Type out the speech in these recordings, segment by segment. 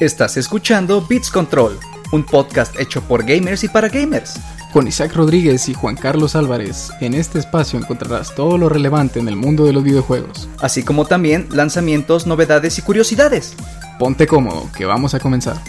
Estás escuchando Beats Control, un podcast hecho por gamers y para gamers. Con Isaac Rodríguez y Juan Carlos Álvarez, en este espacio encontrarás todo lo relevante en el mundo de los videojuegos. Así como también lanzamientos, novedades y curiosidades. Ponte cómodo, que vamos a comenzar.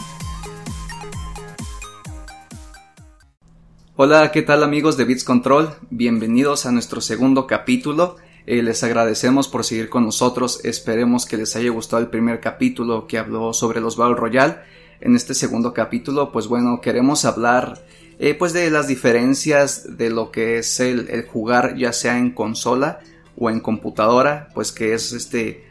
Hola, ¿qué tal amigos de Beats Control? Bienvenidos a nuestro segundo capítulo. Eh, les agradecemos por seguir con nosotros. Esperemos que les haya gustado el primer capítulo que habló sobre los Battle Royale. En este segundo capítulo, pues bueno, queremos hablar eh, pues de las diferencias de lo que es el, jugar ya sea en consola o en computadora, pues que es este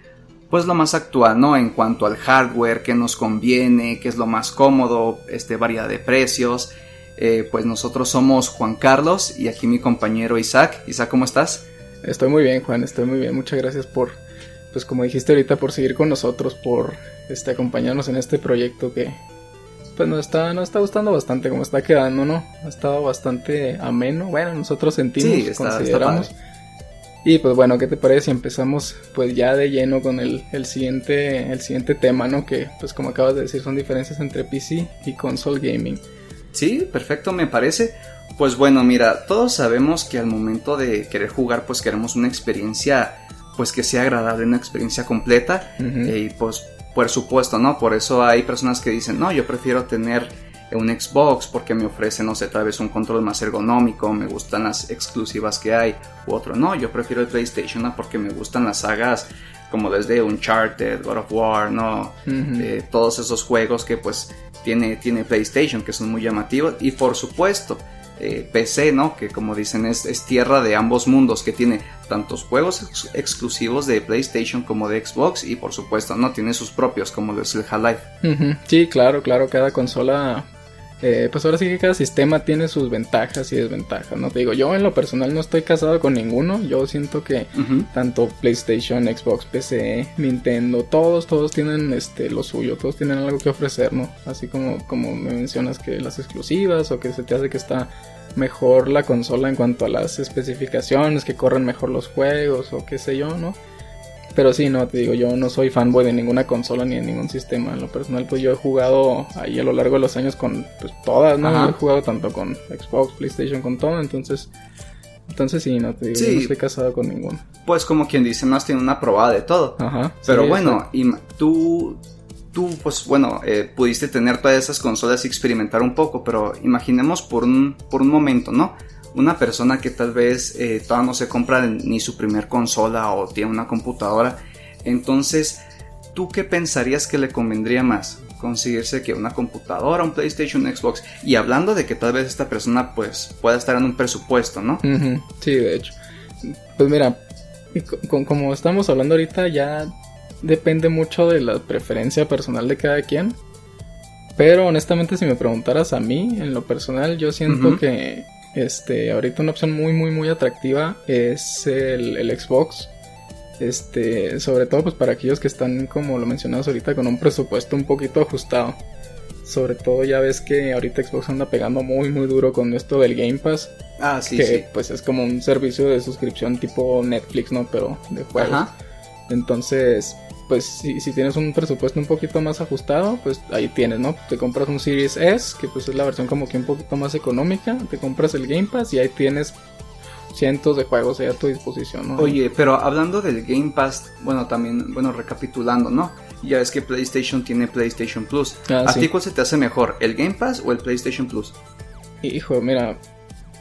pues lo más actual, ¿no? En cuanto al hardware, qué nos conviene, qué es lo más cómodo, este variedad de precios. Eh, pues nosotros somos Juan Carlos y aquí mi compañero Isaac. Isaac, ¿cómo estás? Estoy muy bien, Juan, estoy muy bien. Muchas gracias por, pues como dijiste ahorita, por seguir con nosotros, por este, acompañarnos en este proyecto que, pues nos está, nos está gustando bastante como está quedando, ¿no? Ha estado bastante ameno. Bueno, nosotros sentimos, sí, está, consideramos. Está y pues bueno, ¿qué te parece si empezamos pues ya de lleno con el, el, siguiente, el siguiente tema, ¿no? Que pues como acabas de decir son diferencias entre PC y console gaming. Sí, perfecto, me parece. Pues bueno, mira, todos sabemos que al momento de querer jugar, pues queremos una experiencia, pues que sea agradable, una experiencia completa. Uh -huh. Y pues, por supuesto, ¿no? Por eso hay personas que dicen, no, yo prefiero tener un Xbox porque me ofrece, no sé, tal vez un control más ergonómico, me gustan las exclusivas que hay, u otro, no, yo prefiero el PlayStation ¿no? porque me gustan las sagas como desde Uncharted, God of War, ¿no? Uh -huh. eh, todos esos juegos que pues tiene, tiene PlayStation, que son muy llamativos, y por supuesto, eh, PC, ¿no? Que como dicen es, es, tierra de ambos mundos, que tiene tantos juegos ex exclusivos de PlayStation como de Xbox y por supuesto, ¿no? Tiene sus propios como lo es el Half-Life. Sí, claro, claro, cada consola eh, pues ahora sí que cada sistema tiene sus ventajas y desventajas, ¿no? Te digo, yo en lo personal no estoy casado con ninguno, yo siento que uh -huh. tanto PlayStation, Xbox, PC, Nintendo, todos, todos tienen este, lo suyo, todos tienen algo que ofrecer, ¿no? Así como, como me mencionas que las exclusivas o que se te hace que está mejor la consola en cuanto a las especificaciones, que corren mejor los juegos o qué sé yo, ¿no? Pero sí, no, te digo, yo no soy fanboy de ninguna consola ni de ningún sistema. En lo personal, pues yo he jugado ahí a lo largo de los años con pues, todas, ¿no? Ajá. He jugado tanto con Xbox, PlayStation, con todo, entonces... Entonces sí, no te digo, sí. yo no estoy casado con ninguno. Pues como quien dice, no has tenido una probada de todo. Ajá. Pero sí, bueno, y tú, tú, pues bueno, eh, pudiste tener todas esas consolas y experimentar un poco, pero imaginemos por un, por un momento, ¿no? Una persona que tal vez eh, todavía no se compra ni su primer consola o tiene una computadora, entonces, ¿tú qué pensarías que le convendría más? Conseguirse que una computadora, un PlayStation, un Xbox. Y hablando de que tal vez esta persona pues pueda estar en un presupuesto, ¿no? Uh -huh. Sí, de hecho. Pues mira, como estamos hablando ahorita ya depende mucho de la preferencia personal de cada quien. Pero honestamente si me preguntaras a mí, en lo personal, yo siento uh -huh. que este, ahorita una opción muy, muy, muy atractiva es el, el, Xbox. Este, sobre todo pues para aquellos que están, como lo mencionamos ahorita, con un presupuesto un poquito ajustado. Sobre todo ya ves que ahorita Xbox anda pegando muy, muy duro con esto del Game Pass. Ah, sí, que sí. pues es como un servicio de suscripción tipo Netflix, ¿no? Pero de juegos. Ajá. Entonces, pues si, si, tienes un presupuesto un poquito más ajustado, pues ahí tienes, ¿no? Te compras un Series S, que pues es la versión como que un poquito más económica, te compras el Game Pass y ahí tienes cientos de juegos ahí a tu disposición, ¿no? Oye, pero hablando del Game Pass, bueno, también, bueno, recapitulando, ¿no? Ya es que PlayStation tiene PlayStation Plus. Ah, ¿A sí. ti cuál se te hace mejor, el Game Pass o el PlayStation Plus? Hijo, mira,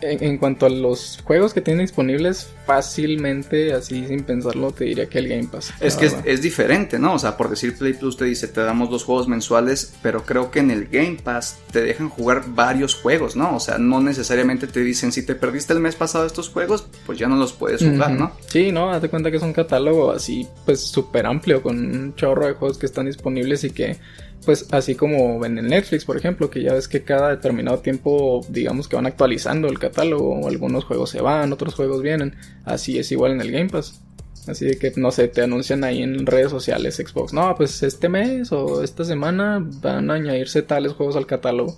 en, en, cuanto a los juegos que tienen disponibles, fácilmente, así sin pensarlo, te diría que el Game Pass. Es que es, es, diferente, ¿no? O sea, por decir Play Plus te dice, te damos dos juegos mensuales, pero creo que en el Game Pass te dejan jugar varios juegos, ¿no? O sea, no necesariamente te dicen, si te perdiste el mes pasado estos juegos, pues ya no los puedes jugar, uh -huh. ¿no? Sí, no, date cuenta que es un catálogo así, pues súper amplio, con un chorro de juegos que están disponibles y que pues así como en el Netflix, por ejemplo, que ya ves que cada determinado tiempo, digamos que van actualizando el catálogo, algunos juegos se van, otros juegos vienen, así es igual en el Game Pass. Así de que, no sé, te anuncian ahí en redes sociales Xbox, no, pues este mes o esta semana van a añadirse tales juegos al catálogo.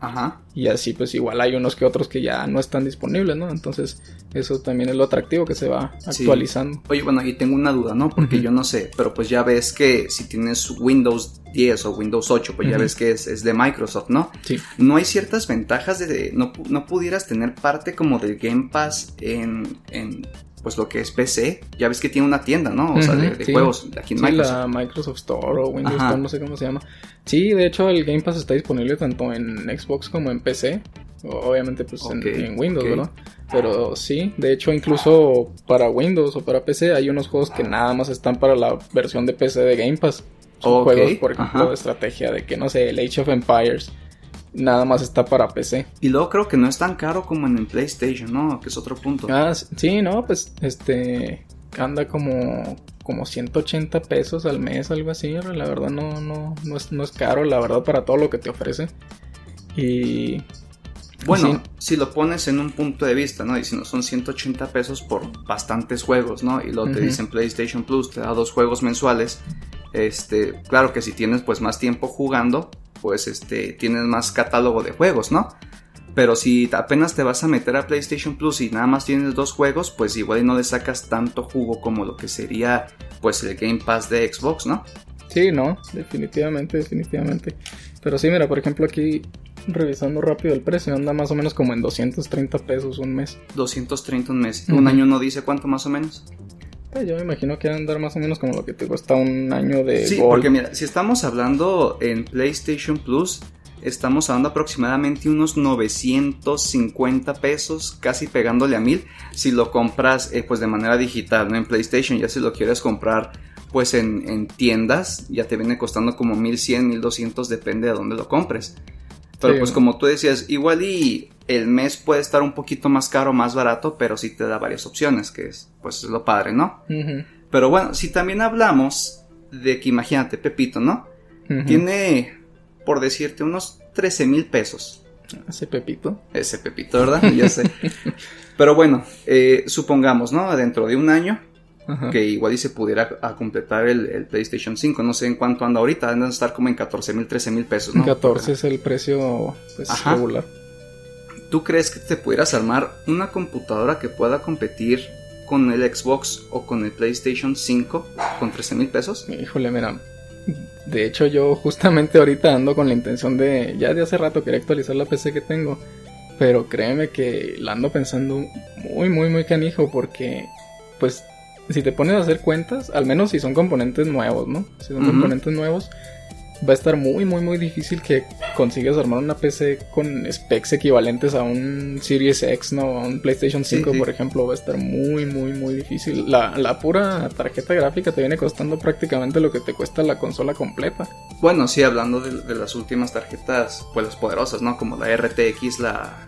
Ajá. Y así pues igual hay unos que otros que ya no están disponibles, ¿no? Entonces eso también es lo atractivo que se va actualizando. Oye, bueno, y tengo una duda, ¿no? Porque yo no sé, pero pues ya ves que si tienes Windows 10 o Windows 8, pues ya ves que es, de Microsoft, ¿no? Sí. No hay ciertas ventajas de... No, no pudieras tener parte como del Game Pass en, en pues lo que es PC, ya ves que tiene una tienda, ¿no? O sea, de, juegos aquí en sí, la Microsoft Store o Windows Store, no sé cómo se llama. Sí, de hecho el Game Pass está disponible tanto en Xbox como en PC. Obviamente pues en, Windows, ¿verdad? Pero sí, de hecho incluso para Windows o para PC hay unos juegos que nada más están para la versión de PC de Game Pass. Son juegos, por ejemplo, de estrategia de que, no sé, el Age of Empires nada más está para PC. Y luego creo que no es tan caro como en el PlayStation, ¿no? Que es otro punto. Ah, sí, no, pues este anda como como 180 pesos al mes, algo así, la verdad no, no, no, es, no es caro, la verdad, para todo lo que te ofrece. Y... Bueno, si lo pones en un punto de vista, ¿no? Y si no son 180 pesos por bastantes juegos, ¿no? Y luego te dicen PlayStation Plus, te da dos juegos mensuales. Este, claro que si tienes pues más tiempo jugando, pues este, tienes más catálogo de juegos, ¿no? Pero si apenas te vas a meter a PlayStation Plus y nada más tienes dos juegos, pues igual no le sacas tanto jugo como lo que sería pues el Game Pass de Xbox, ¿no? Sí, no, definitivamente, definitivamente. Pero sí, mira, por ejemplo aquí revisando rápido el precio, anda más o menos como en 230 pesos un mes. 230 un mes. ¿Un año no dice cuánto más o menos? Pues yo me imagino que van a andar más o menos como lo que te cuesta un año de Sí, porque mira, si estamos hablando en PlayStation Plus, estamos hablando aproximadamente unos 950 pesos, casi pegándole a mil, si lo compras eh, pues de manera digital, no en PlayStation, ya si lo quieres comprar pues en, en tiendas, ya te viene costando como 1100, 1200, depende de dónde lo compres. Pero pues como tú decías, igual y el mes puede estar un poquito más caro, más barato, pero sí te da varias opciones, que es pues es lo padre, ¿no? Pero bueno, si también hablamos de que imagínate, Pepito, ¿no? Tiene, por decirte, unos 13 mil pesos. Ese Pepito. Ese Pepito, ¿verdad? ya sé. Pero bueno, eh, supongamos, ¿no? Dentro de un año, que igual y se pudiera a completar el, PlayStation 5. No sé en cuánto anda ahorita, andan a estar como en 14 mil, 13 mil pesos, ¿no? 14 es el precio pues, regular. ¿Tú crees que te pudieras armar una computadora que pueda competir con el Xbox o con el PlayStation 5 con 13 mil pesos? Híjole, mira. De hecho, yo justamente ahorita ando con la intención de. Ya de hace rato quería actualizar la PC que tengo. Pero créeme que la ando pensando muy, muy, muy canijo. Porque, pues, si te pones a hacer cuentas, al menos si son componentes nuevos, ¿no? Si son componentes nuevos, va a estar muy, muy, muy difícil que consigas armar una PC con specs equivalentes a un Series X, ¿no? A un PlayStation 5, por ejemplo, va a estar muy, muy, muy difícil. La, la, pura tarjeta gráfica te viene costando prácticamente lo que te cuesta la consola completa. Bueno, sí, hablando de, las últimas tarjetas, pues las poderosas, ¿no? Como la RTX, la...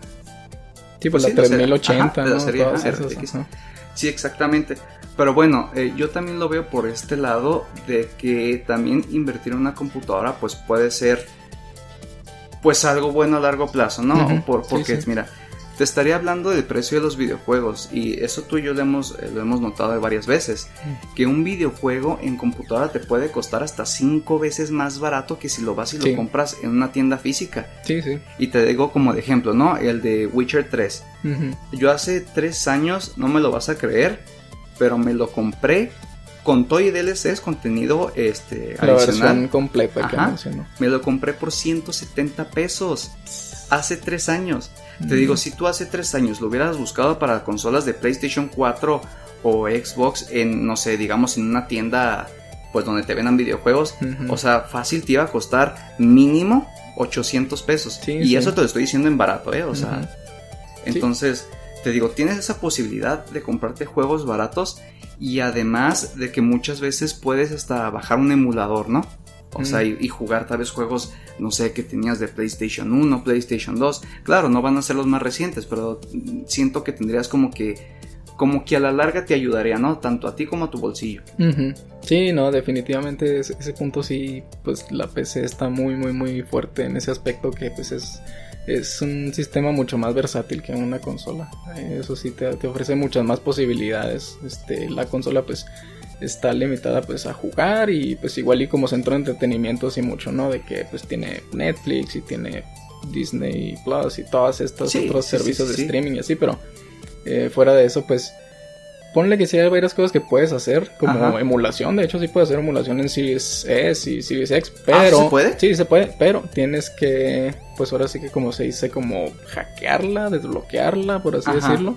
Sí, pues, pues la 3080, ¿no? Sí, exactamente. Pero bueno, eh, yo también lo veo por este lado de que también invertir en una computadora pues puede ser pues algo bueno a largo plazo, ¿no? por, porque mira, te estaría hablando del precio de los videojuegos y eso tú y yo lo hemos, eh, lo hemos notado varias veces, que un videojuego en computadora te puede costar hasta cinco veces más barato que si lo vas y lo compras en una tienda física. Sí, sí. Y te digo como de ejemplo, ¿no? El de Witcher 3. Yo hace tres años, no me lo vas a creer, pero me lo compré con todo y DLCs, contenido este, La versión completa que Me lo compré por 170 pesos hace tres años. Te digo, si tú hace tres años lo hubieras buscado para consolas de PlayStation 4 o Xbox en, no sé, digamos en una tienda pues donde te vendan videojuegos, o sea, fácil te iba a costar mínimo 800 pesos. y eso te lo estoy diciendo en barato, ¿eh? O sea, entonces te digo, tienes esa posibilidad de comprarte juegos baratos y además de que muchas veces puedes hasta bajar un emulador, ¿no? O sea, y, jugar tal vez juegos, no sé, que tenías de PlayStation 1, PlayStation 2. Claro, no van a ser los más recientes, pero siento que tendrías como que como que a la larga te ayudaría, ¿no? Tanto a ti como a tu bolsillo. Sí, no, definitivamente ese, ese, punto sí, pues la PC está muy, muy, muy fuerte en ese aspecto que pues es es un sistema mucho más versátil que una consola. Eso sí te, ofrece muchas más posibilidades. Este, la consola pues está limitada pues a jugar y pues igual y como centro de entretenimiento sí mucho, ¿no? De que pues tiene Netflix y tiene Disney Plus y todos estos otros servicios de streaming y así, pero eh, fuera de eso, pues ponle que sí hay varias cosas que puedes hacer, como emulación. De hecho, sí puedes hacer emulación en Series S y Series X, pero. ¿Ah, ¿Se puede? Sí, se puede, pero tienes que, pues ahora sí que, como se dice, como hackearla, desbloquearla, por así decirlo.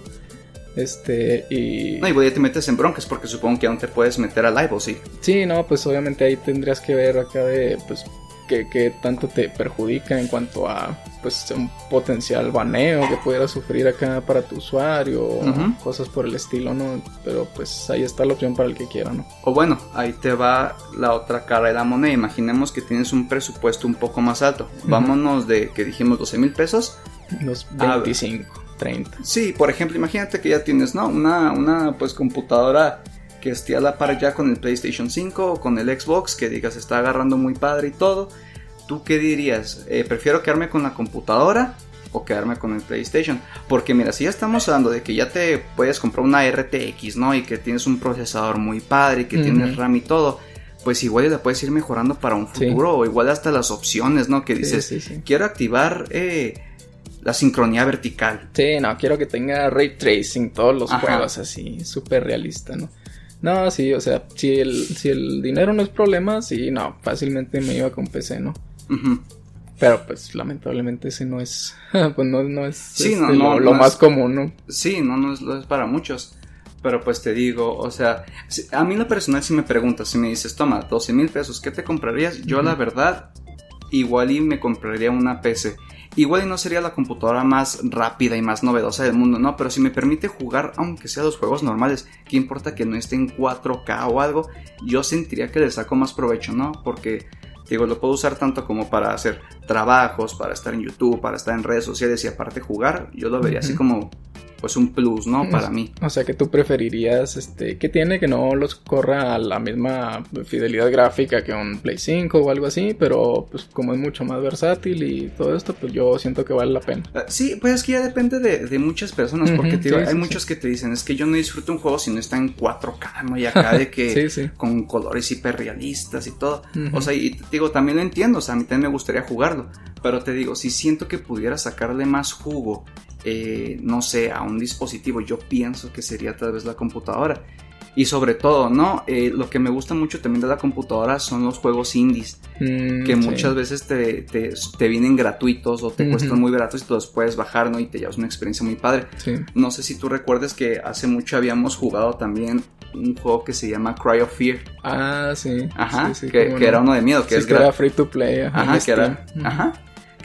Este, y. No, y ya te metes en broncas porque supongo que aún te puedes meter a live, ¿o sí? Sí, no, pues obviamente ahí tendrías que ver acá de, pues, que, tanto te perjudica en cuanto a pues un potencial baneo que pudiera sufrir acá para tu usuario cosas por el estilo, ¿no? Pero pues ahí está la opción para el que quiera, ¿no? O bueno, ahí te va la otra cara de la moneda. Imaginemos que tienes un presupuesto un poco más alto. Vámonos de que dijimos 12 mil pesos. Los 25, 30. Sí, por ejemplo, imagínate que ya tienes, ¿no? Una, una pues computadora que esté a la par ya con el PlayStation 5 o con el Xbox, que digas está agarrando muy padre y todo. ¿Tú qué dirías? Eh, ¿Prefiero quedarme con la computadora o quedarme con el PlayStation? Porque mira, si ya estamos hablando de que ya te puedes comprar una RTX, ¿no? Y que tienes un procesador muy padre y que tienes RAM y todo. Pues igual la puedes ir mejorando para un futuro o igual hasta las opciones, ¿no? Que dices, quiero activar eh, la sincronía vertical. Sí, no, quiero que tenga ray tracing todos los juegos así, súper realista, ¿no? No, sí, o sea, si el, si el dinero no es problema, sí, no, fácilmente me iba con PC, ¿no? Pero pues lamentablemente ese no es, pues no, no es este, lo, más común, ¿no? Sí, no, no es, lo es para muchos. Pero pues te digo, o sea, a mí la personal si me preguntas, si me dices, toma, 12 mil pesos, ¿qué te comprarías? Yo la verdad, igual y me compraría una PC. Igual y no sería la computadora más rápida y más novedosa del mundo, no, pero si me permite jugar, aunque sea los juegos normales, ¿qué importa que no esté en 4K o algo? Yo sentiría que le saco más provecho, ¿no? Porque, digo, lo puedo usar tanto como para hacer trabajos, para estar en YouTube, para estar en redes sociales y aparte jugar, yo lo vería así como pues un plus, ¿no? Para mí. O sea que tú preferirías, este, que tiene que no los corra a la misma fidelidad gráfica que un Play 5 o algo así, pero pues como es mucho más versátil y todo esto, pues yo siento que vale la pena. Ah, sí, pues es que ya depende de, muchas personas, porque hay muchos que te dicen, es que yo no disfruto un juego si no está en 4K, ¿no? Y acá de que con colores hiperrealistas y todo. O sea, y te digo, también lo entiendo, o sea, a mí también me gustaría jugarlo, pero te digo, si siento que pudiera sacarle más jugo eh, no sé, a un dispositivo, yo pienso que sería tal vez la computadora. Y sobre todo, ¿no? Eh, lo que me gusta mucho también de la computadora son los juegos indies, mm, que muchas veces te, te, vienen gratuitos o te cuestan muy baratos y te los puedes bajar, ¿no? Y te llevas una experiencia muy padre. No sé si tú recuerdes que hace mucho habíamos jugado también un juego que se llama Cry of Fear. Ah, sí. Ajá, que, era uno de miedo, que es que era free to play. Ajá, que era, ajá,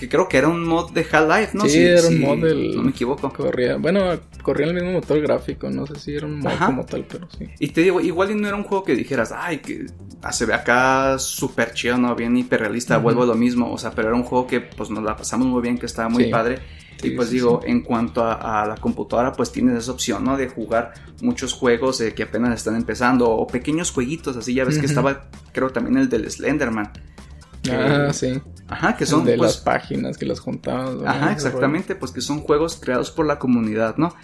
que creo que era un mod de Half-Life, ¿no? Sí, era un mod del... No me equivoco. Corría, bueno, corría el mismo motor gráfico, no sé si era un mod como tal, pero sí. Y te digo, igual no era un juego que dijeras, ay, que se ve acá súper chido, ¿no? Bien hiperrealista, vuelvo a lo mismo, o sea, pero era un juego que pues nos la pasamos muy bien, que estaba muy padre. y pues digo, en cuanto a, la computadora, pues tienes esa opción, ¿no? De jugar muchos juegos que apenas están empezando o pequeños jueguitos, así ya ves que estaba, creo también el del Slenderman. Ah, sí. Ajá, que son de pues, las páginas que las juntabas. Ajá, exactamente, pues que son juegos creados por la comunidad, ¿no?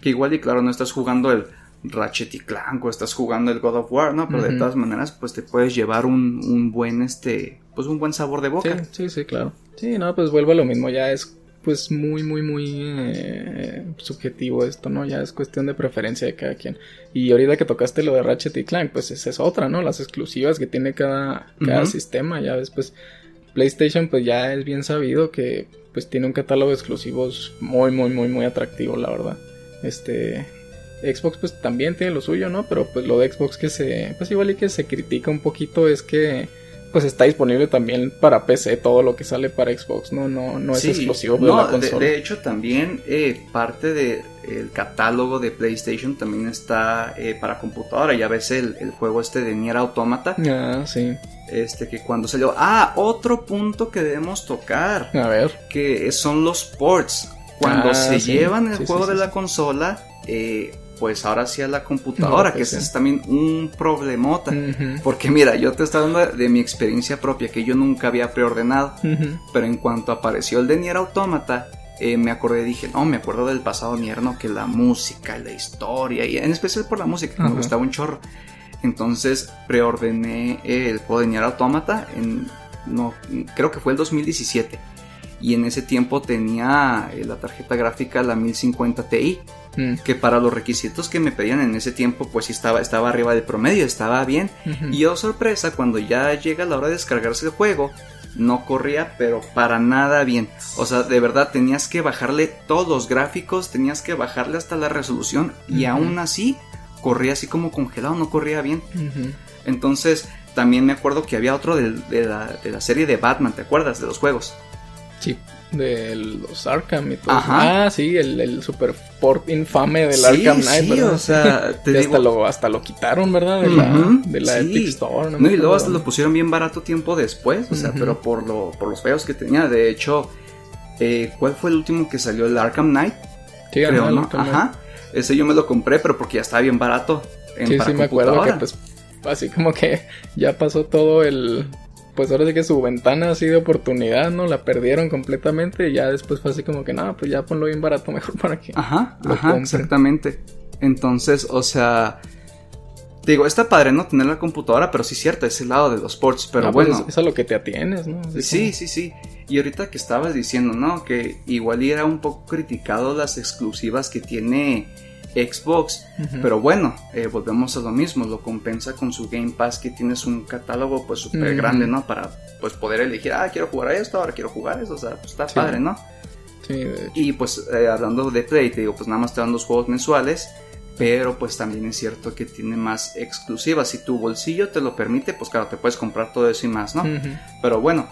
Que igual y claro, no estás jugando el Ratchet y Clank o estás jugando el God of War, ¿no? Pero de todas maneras, pues te puedes llevar un, un, buen, este, pues un buen sabor de boca. Sí, sí, sí, claro. Sí, no, pues vuelvo a lo mismo, ya es pues muy, muy, muy eh, subjetivo esto, ¿no? Ya es cuestión de preferencia de cada quien. Y ahorita que tocaste lo de Ratchet y Clank, pues esa es otra, ¿no? Las exclusivas que tiene cada, cada sistema, ya después PlayStation pues ya es bien sabido que pues tiene un catálogo de exclusivos muy muy muy muy atractivo la verdad. Este Xbox pues también tiene lo suyo, ¿no? Pero pues lo de Xbox que se pues igual y que se critica un poquito es que pues está disponible también para PC todo lo que sale para Xbox, no no no es exclusivo de la consola. De, hecho también eh, parte del catálogo de PlayStation también está eh, para computadora. Ya ves el, el, juego este de Nier Automata. Ah, sí. Este que cuando salió. Ah, otro punto que debemos tocar. A ver. Que son los ports. Cuando ah, se llevan el juego de la consola. Eh, pues ahora sí a la computadora, que ese es también un problemota. Porque mira, yo te estoy hablando de mi experiencia propia, que yo nunca había preordenado. Pero en cuanto apareció el de Nier Automata, eh, me acordé, dije, no, me acuerdo del pasado Nier, ¿no? Que la música, la historia, y en especial por la música, que me gustaba un chorro. Entonces preordené el juego de Nier Automata en, no, creo que fue el 2017. Y en ese tiempo tenía eh, la tarjeta gráfica la 1050 Ti. Mm. Que para los requisitos que me pedían en ese tiempo, pues sí estaba, estaba arriba del promedio, estaba bien. Y yo, sorpresa, cuando ya llega la hora de descargarse el juego, no corría, pero para nada bien. O sea, de verdad tenías que bajarle todos los gráficos, tenías que bajarle hasta la resolución y aún así corría así como congelado, no corría bien. Entonces, también me acuerdo que había otro de, la, de, la, serie de Batman, ¿te acuerdas? De los juegos. Sí, de los Arkham y todo. Ah, sí, el, super port infame del Arkham Knight, sí, o sea, te hasta, lo, hasta lo quitaron, ¿verdad? De la, de la Epic Store. No, y luego hasta lo pusieron bien barato tiempo después, o sea, pero por, lo, por los feos que tenía. De hecho, eh, ¿cuál fue el último que salió? El Arkham Knight. Sí, creo, ¿no? Ajá. Ese yo me lo compré, pero porque ya estaba bien barato. En, sí, sí, me acuerdo que pues así como que ya pasó todo el... Pues ahora sí que su ventana así de oportunidad, ¿no? La perdieron completamente y ya después fue así como que, no, pues ya ponlo bien barato mejor para que... Ajá, ajá, exactamente. Entonces, o sea... Digo, está padre, ¿no? Tener la computadora, pero sí es cierto, es el lado de los ports, pero pues, bueno. es, a lo que te atienes, ¿no? sí, sí, sí. Y ahorita que estabas diciendo, ¿no? Que igual era un poco criticado las exclusivas que tiene Xbox. Pero bueno, eh, volvemos a lo mismo, lo compensa con su Game Pass que tienes un catálogo pues súper grande, ¿no? Para pues poder elegir, ah, quiero jugar a esto, ahora quiero jugar eso, o sea, pues está padre, ¿no? Sí, Y pues eh, hablando de Play, te digo, pues nada más te dan dos juegos mensuales, pero pues también es cierto que tiene más exclusivas. Si tu bolsillo te lo permite, pues claro, te puedes comprar todo eso y más, ¿no? Pero bueno,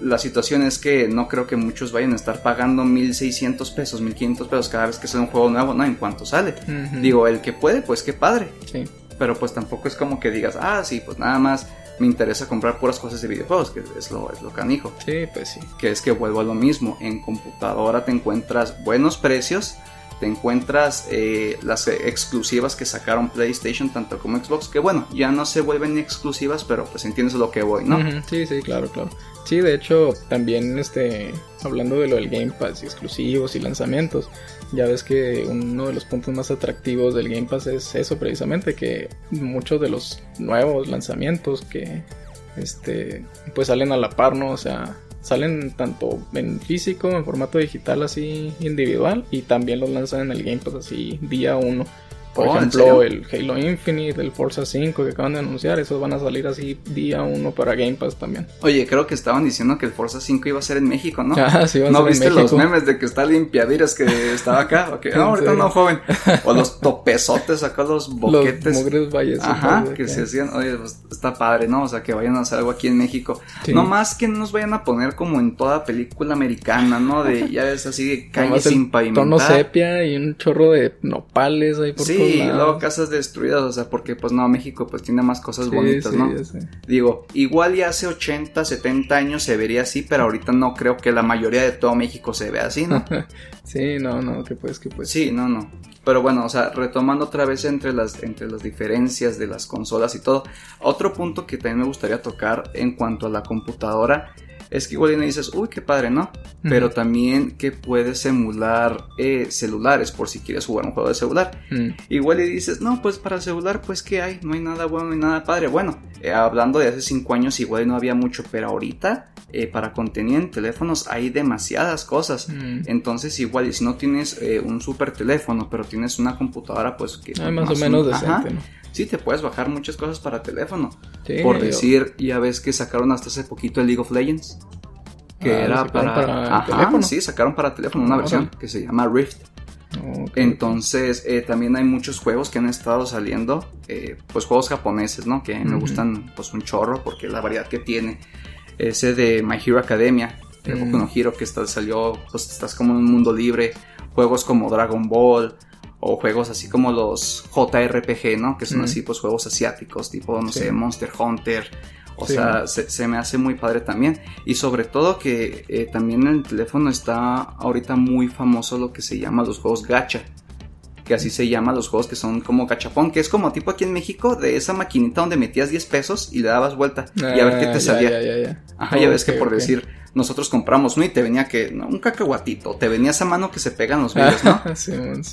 la situación es que no creo que muchos vayan a estar pagando 1600 pesos, 1500 pesos cada vez que sale un juego nuevo, ¿no? En cuanto sale. Digo, el que puede, pues qué padre. Sí. Pero pues tampoco es como que digas, ah, sí, pues nada más me interesa comprar puras cosas de videojuegos, que es lo, es lo canijo. Sí, pues sí. Que es que vuelvo a lo mismo, en computadora te encuentras buenos precios, te encuentras eh, las exclusivas que sacaron PlayStation tanto como Xbox, que bueno, ya no se vuelven exclusivas, pero pues entiendes lo que voy, ¿no? Sí, sí, claro, claro. Sí, de hecho, también este, hablando de lo del Game Pass y exclusivos y lanzamientos, ya ves que uno de los puntos más atractivos del Game Pass es eso precisamente, que muchos de los nuevos lanzamientos que este pues salen a la par, ¿no? O sea, salen tanto en físico, en formato digital así individual y también los lanzan en el Game Pass así día uno. Por oh, ejemplo, el Halo Infinite, el Forza 5 que acaban de anunciar, esos van a salir así día uno para Game Pass también. Oye, creo que estaban diciendo que el Forza 5 iba a ser en México, ¿no? Ah, sí, ¿No viste los memes de que está limpiadiras que estaba acá? Okay. No, ahorita no, joven. O los topezotes acá, los boquetes. Los mugres valles. Ajá, que se hacían, oye, pues, está padre, ¿no? O sea, que vayan a hacer algo aquí en México. No más que nos vayan a poner como en toda película americana, ¿no? De, ya es así, de calle sin pavimentar. Tono sepia y un chorro de nopales ahí por sí, y luego casas destruidas, o sea, porque pues no, México pues tiene más cosas bonitas, ¿no? Digo, igual ya hace 80, 70 años se vería así, pero ahorita no creo que la mayoría de todo México se vea así, ¿no? sí, no, no, que pues, que pues. Sí, no, no. Pero bueno, o sea, retomando otra vez entre las, entre las diferencias de las consolas y todo, otro punto que también me gustaría tocar en cuanto a la computadora es que igual y dices, uy, qué padre, ¿no? Pero también que puedes emular eh, celulares por si quieres jugar un juego de celular. Igual y dices, no, pues para celular, pues ¿qué hay? No hay nada bueno ni nada padre. Bueno, eh, hablando de hace 5 años, igual no había mucho, pero ahorita eh, para contenido en teléfonos hay demasiadas cosas. Entonces, igual, y si no tienes un super teléfono, pero tienes una computadora, pues que... Hay más, o menos decente, ¿no? Sí te puedes bajar muchas cosas para teléfono. Por decir, ya ves que sacaron hasta hace poquito el League of Legends. Que ah, era para, teléfono. Sí, sacaron para teléfono una versión que se llama Rift. Entonces, eh, también hay muchos juegos que han estado saliendo, eh, pues juegos japoneses, ¿no? Que me gustan pues un chorro porque la variedad que tiene. Ese de My Hero Academia, de Boku no Hero, que está, salió, pues estás como en un mundo libre. Juegos como Dragon Ball, o juegos así como los JRPG, ¿no? Que son así, pues juegos asiáticos, tipo, no sé, Monster Hunter. O sea, se, me hace muy padre también. Y sobre todo que eh, también en el teléfono está ahorita muy famoso lo que se llama los juegos gacha. Que así se llama los juegos que son como gachapón, que es como tipo aquí en México, de esa maquinita donde metías 10 pesos y le dabas vuelta y a ver qué te ah, salía. Ya, ya, Ajá, ya ves que por decir nosotros compramos uno y te venía que, un cacahuatito, te venía esa mano que se pegan los videos, ¿no?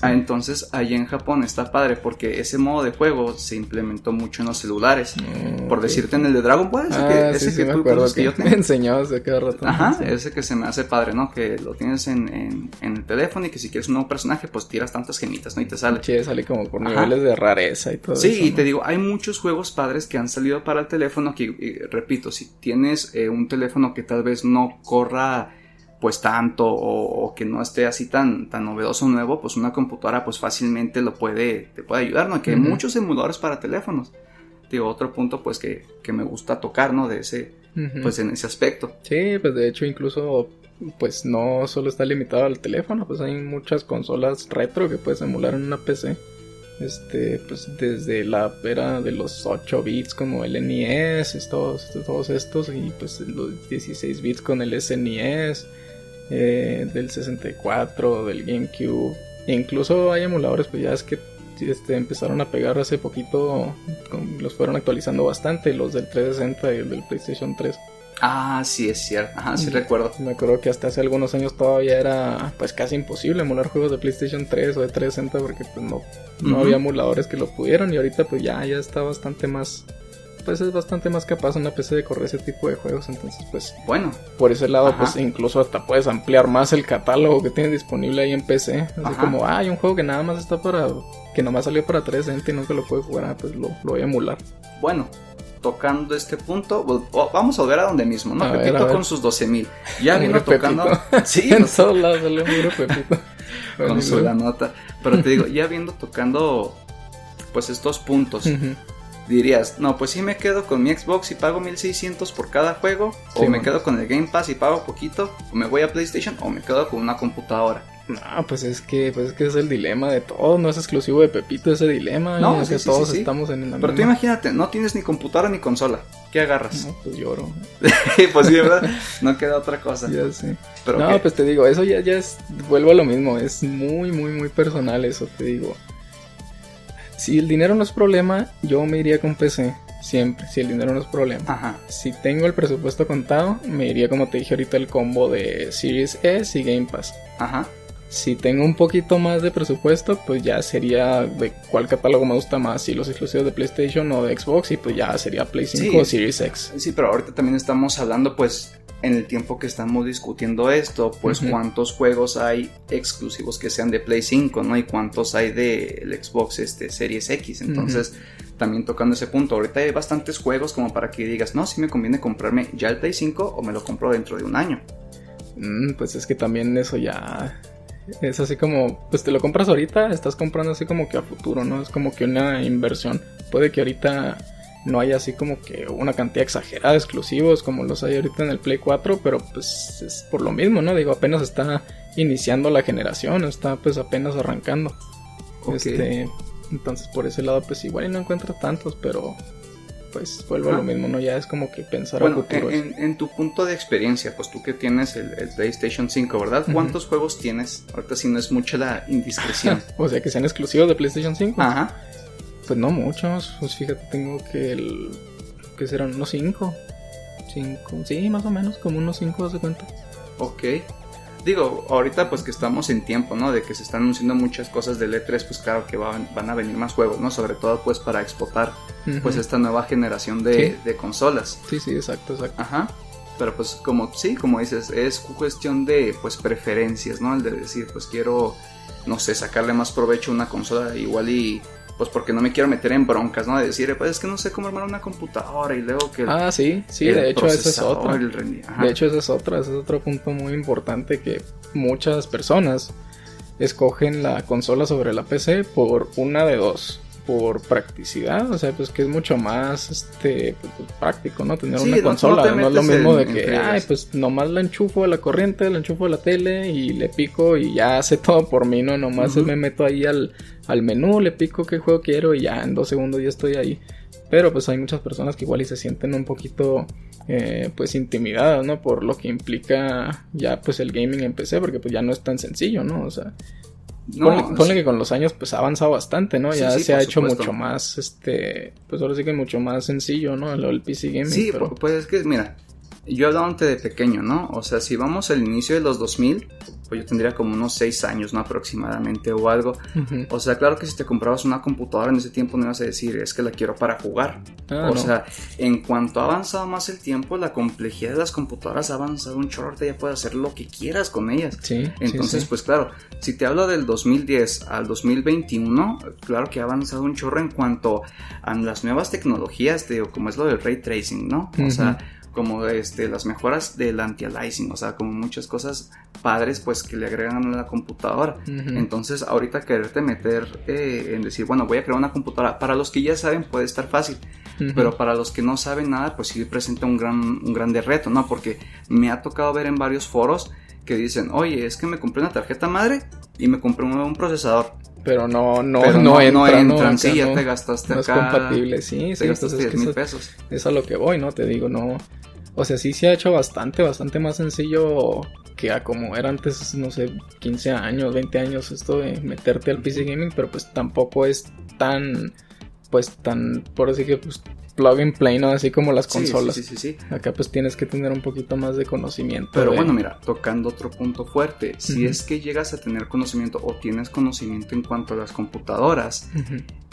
Ah, entonces, ahí en Japón está padre porque ese modo de juego se implementó mucho en los celulares. Mm, Por decirte en el de Dragon Ball, ese que, ah, ese que tú que, yo Me enseñabas de cada rato. Ajá, ese que se me hace padre, ¿no? Que lo tienes en, el teléfono y que si quieres un nuevo personaje, pues tiras tantas gemitas, ¿no? Y te sale. Sí, sale como por niveles de rareza y todo sí, eso. Sí, y te digo, hay muchos juegos padres que han salido para el teléfono que, repito, si tienes eh, un teléfono que tal vez no corra pues tanto o, que no esté así tan, tan novedoso nuevo, pues una computadora pues fácilmente lo puede, te puede ayudar, ¿no? Que hay muchos emuladores para teléfonos. Digo, otro punto pues que, que me gusta tocar, ¿no? De ese, pues en ese aspecto. Sí, pues de hecho incluso pues no solo está limitado al teléfono, pues hay muchas consolas retro que puedes emular en una PC. Este, pues desde la era de los 8 bits como el NES, todos, todos estos, y pues los 16 bits con el SNES, eh, del 64, del GameCube. E incluso hay emuladores, pues ya es que este, empezaron a pegar hace poquito, los fueron actualizando bastante, los del 360 y el del PlayStation 3. Ah, sí, es cierto. Ajá, sí recuerdo. Me acuerdo que hasta hace algunos años todavía era pues casi imposible emular juegos de PlayStation 3 o de 360 porque pues no, no había emuladores que lo pudieran y ahorita pues ya, ya está bastante más pues es bastante más capaz una PC de correr ese tipo de juegos, entonces pues bueno, por ese lado pues incluso hasta puedes ampliar más el catálogo que tienes disponible ahí en PC, así como, ah, hay un juego que nada más está para que nomás salió para 360 y nunca lo puedes jugar, ah, pues lo, lo voy a emular. Bueno, tocando este punto, vamos a ver a donde mismo, ¿no? Pepito con sus 12.000. Ya vino tocando. Sí, en todos lados Pepito. con su la nota. Pero te digo, ya viendo tocando pues estos puntos. Dirías, no, pues sí me quedo con mi Xbox y pago 1600 por cada juego, o me quedo con el Game Pass y pago poquito, o me voy a PlayStation, o me quedo con una computadora. No, pues es que, pues es que es el dilema de todo, no es exclusivo de Pepito ese dilema, no, es que todos estamos en el Pero tú imagínate, no tienes ni computadora ni consola, ¿qué agarras? No, pues lloro. pues sí, ¿verdad? No queda otra cosa. Ya sé. no, pues te digo, eso ya, ya es, vuelvo a lo mismo, es muy, muy, muy personal eso, te digo. Si el dinero no es problema, yo me iría con PC. Siempre, si el dinero no es problema. Ajá. Si tengo el presupuesto contado, me iría como te dije ahorita el combo de Series S y Game Pass. Ajá. Si tengo un poquito más de presupuesto, pues ya sería de cuál catálogo me gusta más, si los exclusivos de PlayStation o de Xbox, y pues ya sería Play 5 o Series X. Sí, pero ahorita también estamos hablando, pues, en el tiempo que estamos discutiendo esto, pues cuántos juegos hay exclusivos que sean de Play 5, ¿no? Y cuántos hay del Xbox este, Series X. Entonces, también tocando ese punto, ahorita hay bastantes juegos como para que digas, no, si me conviene comprarme ya el Play 5 o me lo compro dentro de un año. Mm, pues es que también eso ya es así como, pues te lo compras ahorita, estás comprando así como que a futuro, ¿no? Es como que una inversión. Puede que ahorita no haya así como que una cantidad exagerada de exclusivos como los hay ahorita en el Play 4, pero pues es por lo mismo, ¿no? Digo, apenas está iniciando la generación, está pues apenas arrancando. Este, entonces por ese lado pues igual y no encuentro tantos, pero pues vuelvo a lo mismo, ¿no? Ya es como que pensar a futuro. En, en, tu punto de experiencia, pues tú que tienes el, PlayStation 5, ¿verdad? ¿Cuántos juegos tienes? Ahorita si no es mucha la indiscreción. o sea, que sean exclusivos de PlayStation 5. Ajá. Pues no muchos, pues fíjate, tengo que el... que serán unos 5. 5, sí, más o menos, como unos 5 de cuenta. Ok. Digo, ahorita pues que estamos en tiempo, ¿no? De que se están anunciando muchas cosas del E3, pues claro que van, van a venir más juegos, ¿no? Sobre todo pues para explotar pues esta nueva generación de, de, consolas. Sí, sí, exacto, exacto. Ajá. Pero pues como, sí, como dices, es cuestión de pues preferencias, ¿no? El de decir, pues quiero, no sé, sacarle más provecho a una consola igual y pues porque no me quiero meter en broncas, ¿no? De decir, pues es que no sé cómo armar una computadora y luego que... ah, sí, sí, de hecho esa es otra. De hecho esa es otra, ese es otro punto muy importante que muchas personas escogen la consola sobre la PC por una de dos por practicidad, o sea, pues que es mucho más este pues, pues, práctico, ¿no? Tener una consola, no, es lo mismo de que, ay, pues nomás la enchufo a la corriente, la enchufo a la tele y le pico y ya hace todo por mí, ¿no? Nomás me meto ahí al, al menú, le pico qué juego quiero y ya en dos segundos ya estoy ahí. Pero pues hay muchas personas que igual y se sienten un poquito eh, pues intimidadas, ¿no? Por lo que implica ya pues el gaming en PC, porque pues ya no es tan sencillo, ¿no? O sea, no, ponle, que con los años pues ha avanzado bastante, ¿no? Ya se ha hecho mucho más, este, pues ahora sí que mucho más sencillo, ¿no? Lo del PC gaming. Sí, pues es que, mira, yo hablándote de pequeño, ¿no? O sea, si vamos al inicio de los 2000, pues yo tendría como unos 6 años, ¿no? Aproximadamente o algo. O sea, claro que si te comprabas una computadora en ese tiempo no ibas a decir, es que la quiero para jugar. Ah, o sea, en cuanto ha avanzado más el tiempo, la complejidad de las computadoras ha avanzado un chorro, ya puedes hacer lo que quieras con ellas. Sí. Entonces, pues claro, si te hablo del 2010 al 2021, claro que ha avanzado un chorro en cuanto a las nuevas tecnologías, de, como es lo del ray tracing, ¿no? O sea, como este, las mejoras del anti-aliasing, o sea, como muchas cosas padres pues que le agregan a la computadora. Entonces, ahorita quererte meter eh, en decir, bueno, voy a crear una computadora, para los que ya saben puede estar fácil, pero para los que no saben nada, pues sí presenta un gran un grande reto, ¿no? Porque me ha tocado ver en varios foros que dicen, oye, es que me compré una tarjeta madre y me compré un, productor procesador pero no no no, no, entran, sí, ya te gastaste no acá. es compatible, sí, te gastaste 10 mil pesos. Es a lo que voy, ¿no? Te digo, no, o sea, sí se ha hecho bastante, bastante más sencillo que a como era antes, no sé, 15 años, 20 años esto de meterte al PC gaming, pero pues tampoco es tan, pues tan, por así que pues plug and play, ¿no? Así como las consolas. Sí, sí, sí, Acá pues tienes que tener un poquito más de conocimiento. Pero bueno, mira, tocando otro punto fuerte, si es que llegas a tener conocimiento o tienes conocimiento en cuanto a las computadoras,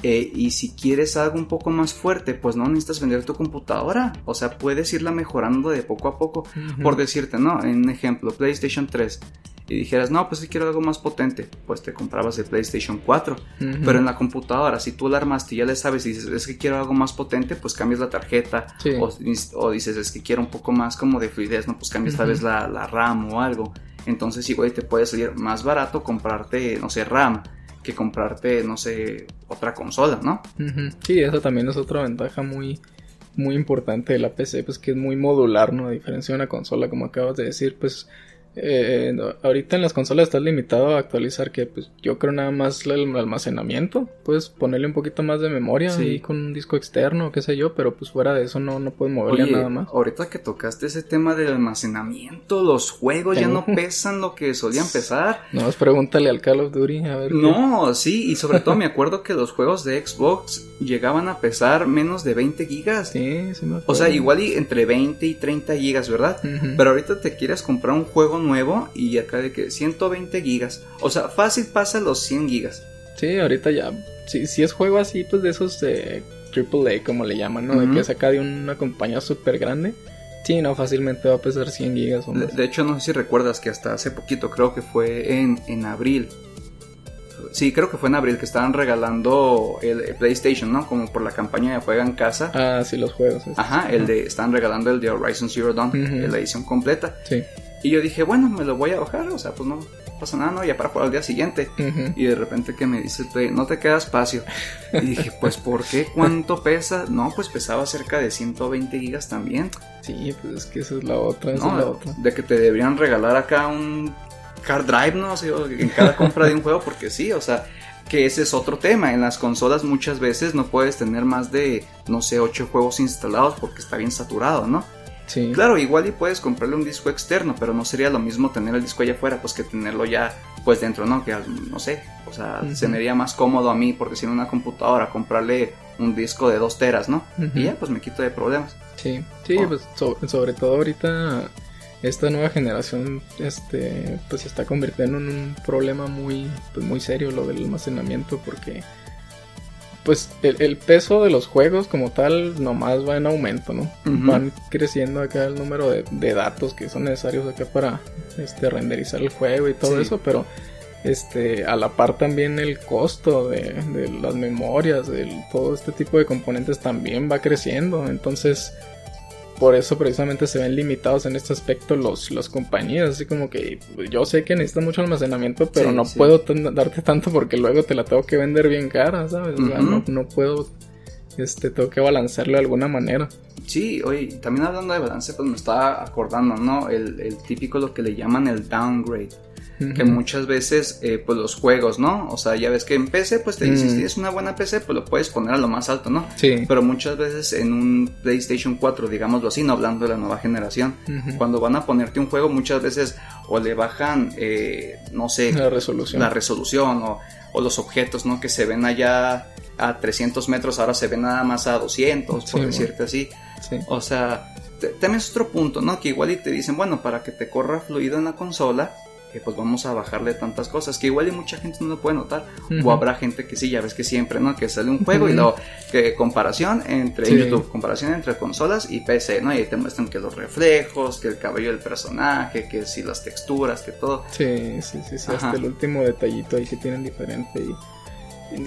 eh, y si quieres algo un poco más fuerte, pues no necesitas vender tu computadora. O sea, puedes irla mejorando de poco a poco. Por decirte, ¿no? En ejemplo, PlayStation 3 y dijeras, no, pues si quiero algo más potente, pues te comprabas el PlayStation 4. Pero en la computadora, si tú la armaste y ya le sabes y dices, es que quiero algo más potente, pues cambias la tarjeta. O, dices, es que quiero un poco más como de fluidez, ¿no? Pues cambias tal vez la, la, RAM o algo. Entonces igual te puede salir más barato comprarte, no sé, RAM que comprarte, no sé, otra consola, ¿no? Sí, esa también es otra ventaja muy, muy importante de la PC, pues que es muy modular, ¿no? A diferencia de una consola, como acabas de decir, pues eh, ahorita en las consolas estás limitado a actualizar que pues yo creo nada más el almacenamiento. Puedes ponerle un poquito más de memoria y con un disco externo, qué sé yo, pero pues fuera de eso no, no puedes moverle nada más. Ahorita que tocaste ese tema del almacenamiento, los juegos ya no pesan lo que solían pesar. No, pues pregúntale al Call of Duty a ver. No, sí, y sobre todo me acuerdo que los juegos de Xbox llegaban a pesar menos de 20 gigas. Sí, sí me O sea, igual y entre 20 y 30 gigas, ¿verdad? Pero ahorita te quieres comprar un juego nuevo y acá de que 120 gigas. O sea, fácil pasa los 100 gigas. Sí, ahorita ya. Si, si es juego así, pues de esos de AAA, como le llaman, ¿no? De que saca de una compañía súper grande. Sí, no, fácilmente va a pesar 100 gigas. O más. De, hecho, no sé si recuerdas que hasta hace poquito, creo que fue en, en abril. Sí, creo que fue en abril que estaban regalando el, PlayStation, ¿no? Como por la campaña de Juega en Casa. Ah, sí, los juegos. Ajá, el de, estaban regalando el de Horizon Zero Dawn, la edición completa. Sí. Y yo dije, bueno, me lo voy a bajar, o sea, pues no pasa nada, ¿no? Ya para jugar al día siguiente. Y de repente que me dice, no te queda espacio. Y dije, pues, ¿por qué? ¿Cuánto pesa? No, pues pesaba cerca de 120 gigas también. Sí, pues es que esa es la otra, esa es la otra. De que te deberían regalar acá un card drive, ¿no? O en cada compra de un juego, porque sí, o sea, que ese es otro tema. En las consolas muchas veces no puedes tener más de, no sé, 8 juegos instalados porque está bien saturado, ¿no? Claro, igual y puedes comprarle un disco externo, pero no sería lo mismo tener el disco allá afuera, pues que tenerlo ya pues dentro, ¿no? Que no sé, o sea, se me haría más cómodo a mí, porque si en una computadora comprarle un disco de dos teras, ¿no? Y ya pues me quito de problemas. Sí, sí, oh. pues sobre todo ahorita esta nueva generación este pues se está convirtiendo en un problema muy pues muy serio lo del almacenamiento porque pues el, peso de los juegos como tal nomás va en aumento, ¿no? Van creciendo acá el número de, datos que son necesarios acá para este, renderizar el juego y todo eso, pero este, a la par también el costo de, de las memorias, de todo este tipo de componentes también va creciendo, entonces por eso precisamente se ven limitados en este aspecto los, los compañías, así como que yo sé que necesitas mucho almacenamiento, pero no puedo darte tanto porque luego te la tengo que vender bien cara, ¿sabes? O sea, no, puedo, este, tengo que balancearlo de alguna manera. Sí, oye, también hablando de balance, pues me estaba acordando, ¿no? El, el típico lo que le llaman el downgrade que muchas veces, eh, pues los juegos, ¿no? O sea, ya ves que en PC, pues te dices, si es una buena PC, pues lo puedes poner a lo más alto, ¿no? Sí. Pero muchas veces en un PlayStation 4, digámoslo así, no hablando de la nueva generación, cuando van a ponerte un juego, muchas veces o le bajan, eh, no sé, la resolución, la resolución o, o, los objetos, ¿no? Que se ven allá a 300 metros, ahora se ven nada más a 200, por decirte así. O sea, también es otro punto, ¿no? Que igual y te dicen, bueno, para que te corra fluido en la consola, que pues vamos a bajarle tantas cosas que igual y mucha gente no lo puede notar. O habrá gente que sí ya ves que siempre no que sale un juego y luego que comparación entre YouTube comparación entre consolas y PC no y ahí te muestran que los reflejos que el cabello del personaje que si las texturas que todo. Sí sí sí, sí hasta el último detallito ahí sí tienen diferente y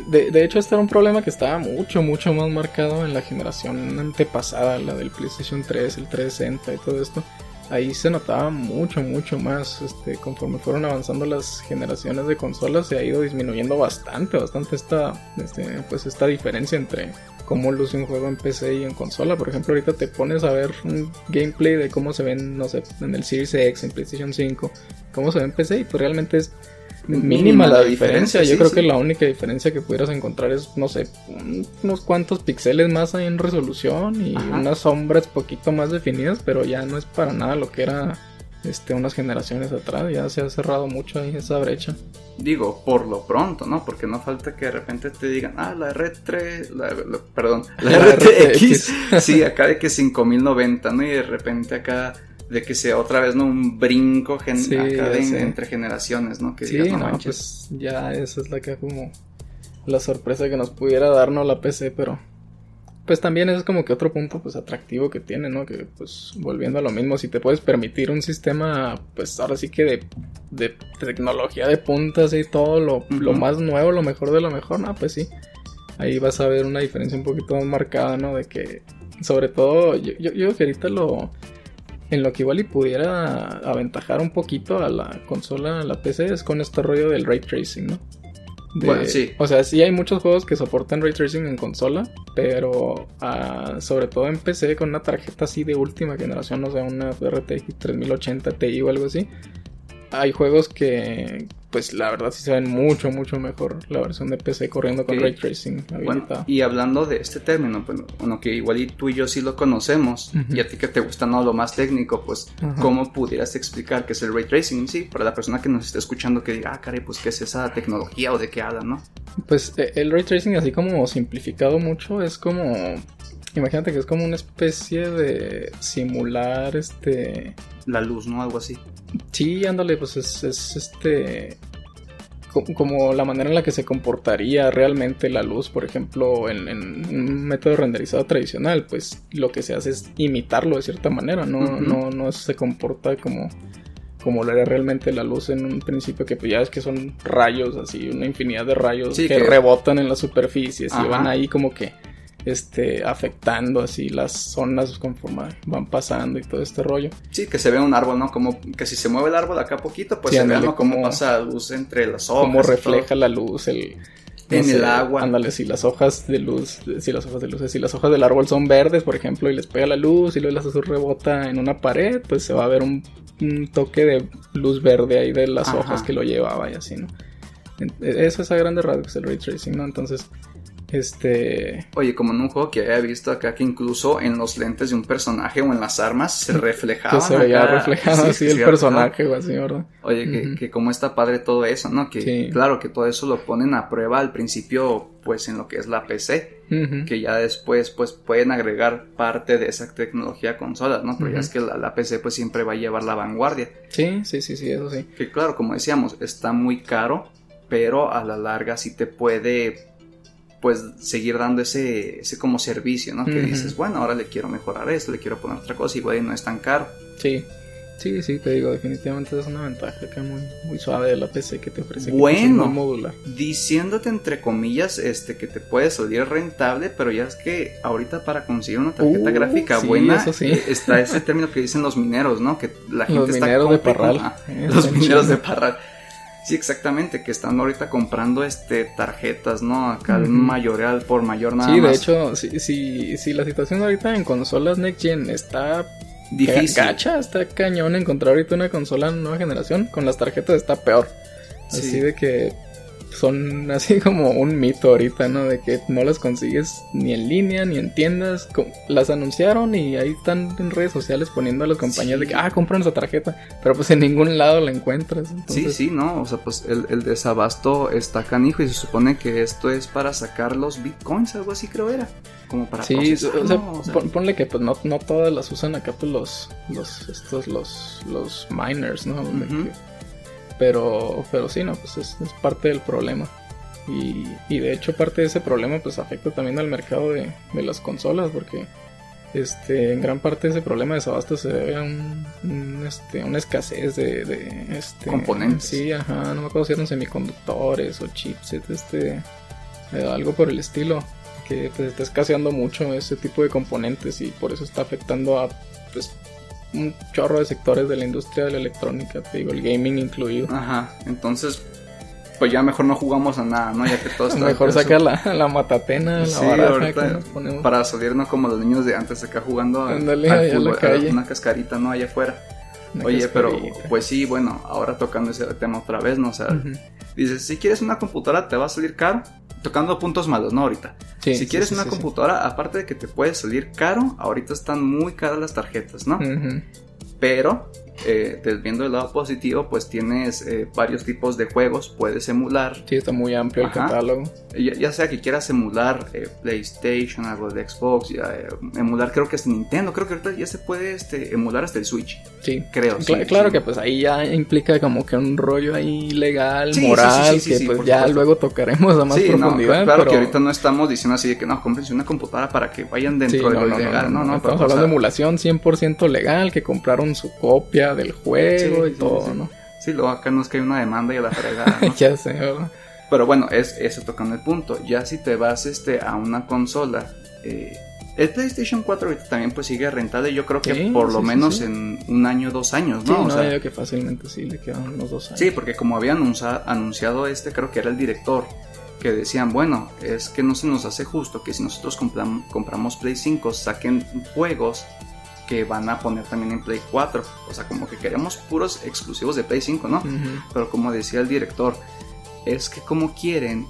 de, de, hecho, este era un problema que estaba mucho, mucho más marcado en la generación antepasada, la del PlayStation 3, el 360 y todo esto ahí se notaba mucho, mucho más. Este, conforme fueron avanzando las generaciones de consolas, se ha ido disminuyendo bastante, bastante esta, este, pues esta diferencia entre cómo luce un juego en PC y en consola. Por ejemplo, ahorita te pones a ver un gameplay de cómo se ven, no sé, en el Series X, en PlayStation 5, cómo se ve en PC y pues realmente es mínima, la, diferencia. Yo creo que la única diferencia que pudieras encontrar es, no sé, unos cuantos píxeles más ahí en resolución y unas sombras poquito más definidas, pero ya no es para nada lo que era este, unas generaciones atrás. Ya se ha cerrado mucho ahí esa brecha. Digo, por lo pronto, ¿no? Porque no falta que de repente te digan, ah, la R3, perdón, la, RTX, sí, acá de que 5090, ¿no? Y de repente acá de que sea otra vez, ¿no? Un brinco entre generaciones, ¿no? Que sí, no, pues ya esa es la que como la sorpresa que nos pudiera darnos la PC, pero pues también es como que otro punto pues atractivo que tiene, ¿no? Que pues volviendo a lo mismo, si te puedes permitir un sistema pues ahora sí que de, de tecnología de puntas y todo lo, lo, más nuevo, lo mejor de lo mejor, no, pues sí. Ahí vas a ver una diferencia un poquito más marcada, ¿no? De que sobre todo yo, yo, yo que ahorita lo en lo que igual y pudiera aventajar un poquito a la consola, a la PC, es con este rollo del ray tracing, ¿no? bueno, sí. O sea, sí hay muchos juegos que soportan ray tracing en consola, pero ah, sobre todo en PC con una tarjeta así de última generación, o sea, una RTX 3080 Ti o algo así, hay juegos que, pues la verdad sí se ven mucho, mucho mejor la versión de PC corriendo con ray tracing habilitado. y hablando de este término, pues, bueno, que igual y tú y yo sí lo conocemos, y a ti que te gusta no lo más técnico, pues, ¿cómo pudieras explicar qué es el ray tracing? Sí, para la persona que nos está escuchando que diga, ah, caray, pues, ¿qué es esa tecnología o de qué habla, no? Pues e, el ray tracing, así como simplificado mucho, es como Imagínate que es como una especie de simular este. La luz, ¿no? Algo así. Sí, ándale, pues es, este. Como la manera en la que se comportaría realmente la luz, por ejemplo, en, un método renderizado tradicional, pues lo que se hace es imitarlo de cierta manera, no, no, no se comporta como, como lo era realmente la luz en un principio, que pues ya es que son rayos, así, una infinidad de rayos que, rebotan en las superficies y van ahí como que este, afectando así las zonas conforme van pasando y todo este rollo. Sí, que se ve un árbol, ¿no? Como que si se mueve el árbol acá poquito, pues se ve ¿no? cómo pasa luz entre las hojas. Cómo refleja la luz, el... en el agua. Ándale, si las hojas de luz, si las hojas de luz, si las hojas del árbol son verdes, por ejemplo, y les pega la luz y luego la luz rebota en una pared, pues se va a ver un, toque de luz verde ahí de las hojas que lo llevaba y así, ¿no? Eso es a grandes rasgos el ray tracing, ¿no? Entonces, este. Oye, como en un juego que había visto acá que incluso en los lentes de un personaje o en las armas se reflejaba. Se veía reflejado así el personaje o así, ¿verdad? Oye, que, como está padre todo eso, ¿no? Que claro que todo eso lo ponen a prueba al principio, pues en lo que es la PC. Que ya después, pues pueden agregar parte de esa tecnología a consolas, ¿no? Pero ya es que la, la, PC, pues siempre va a llevar la vanguardia. Sí, sí, sí, sí, eso sí. Que claro, como decíamos, está muy caro, pero a la larga sí te puede pues seguir dando ese, ese como servicio, ¿no? Que dices, bueno, ahora le quiero mejorar esto, le quiero poner otra cosa y güey, no es tan caro. Sí, sí, sí, te digo, definitivamente es una ventaja que muy, muy suave de la PC que te ofrece. Bueno, modular. diciéndote entre comillas este que te puede salir rentable, pero ya es que ahorita para conseguir una tarjeta uh, gráfica buena eh, está ese término que dicen los mineros, ¿no? Que la gente los Mineros de Parral. los mineros de Parral Sí, exactamente, que están ahorita comprando este tarjetas, ¿no? Acá el mayoral por mayor nada sí, más. Sí, de hecho, si, si, si la situación ahorita en consolas Next Gen está difícil. Cacha, está cañón encontrar ahorita una consola nueva generación. Con las tarjetas está peor. Así de que son así como un mito ahorita, ¿no? De que no las consigues ni en línea ni en tiendas. Las anunciaron y ahí están en redes sociales poniendo a las compañías de que, ah, compran esa tarjeta. Pero pues en ningún lado la encuentras. Sí, sí, no. O sea, pues el, el, desabasto está canijo y se supone que esto es para sacar los bitcoins, algo así creo era. Como para Sí, o sea, ponle que pues no, no todas las usan acá pues los, los, estos, los, los miners, ¿no? Pero, pero sí, no, pues es, parte del problema. Y, y, de hecho parte de ese problema pues afecta también al mercado de, de las consolas porque este, en gran parte de ese problema de desabasto se debe a un, este, una escasez de, de este, componentes. Sí, ajá, no me acuerdo si eran semiconductores o chipsets, este, eh, algo por el estilo, que pues, está escaseando mucho ese tipo de componentes y por eso está afectando a pues, un chorro de sectores de la industria de la electrónica, te digo, el gaming incluido. Ajá, entonces pues ya mejor no jugamos a nada, ¿no? Ya que todo está Mejor sacar la, la matatena, la baraja Para salirnos como los niños de antes acá jugando Andale, al fútbol, calle. una cascarita, ¿no? Allá afuera. Oye, pero pues sí, bueno, ahora tocando ese tema otra vez, ¿no? O sea, dices, si quieres una computadora te va a salir caro, tocando puntos malos, ¿no? Ahorita. si quieres una computadora, aparte de que te puede salir caro, ahorita están muy caras las tarjetas, ¿no? Pero eh, viendo el lado positivo, pues tienes eh, varios tipos de juegos, puedes emular. Sí, está muy amplio el catálogo. Ya, sea que quieras emular eh, PlayStation, algo de Xbox, eh, emular creo que es Nintendo, creo que ahorita ya se puede este, emular hasta el Switch. Sí, creo. claro que pues ahí ya implica como que un rollo ahí legal, moral, que pues ya luego tocaremos a más profundidad. claro que ahorita no estamos diciendo así de que no, cómprense una computadora para que vayan dentro de lo legal. No, no, estamos hablando de emulación 100% legal, que compraron su copia del juego y todo, ¿no? Sí, luego acá nos cae una demanda y a la fregada. ¿no? ya sé, ¿verdad? Pero bueno, es eso tocando el punto. Ya si te vas este, a una consola, eh, el PlayStation 4 ahorita también pues sigue rentable, yo creo que por lo menos en un año, dos años, ¿no? Sí, no, o sea, que fácilmente sí le quedan unos dos años. Sí, porque como había anunciado este, creo que era el director, que decían, bueno, es que no se nos hace justo que si nosotros compramos Play 5 saquen juegos que van a poner también en Play 4. O sea, como que queremos puros exclusivos de Play 5, ¿no? Pero como decía el director, es que como quieren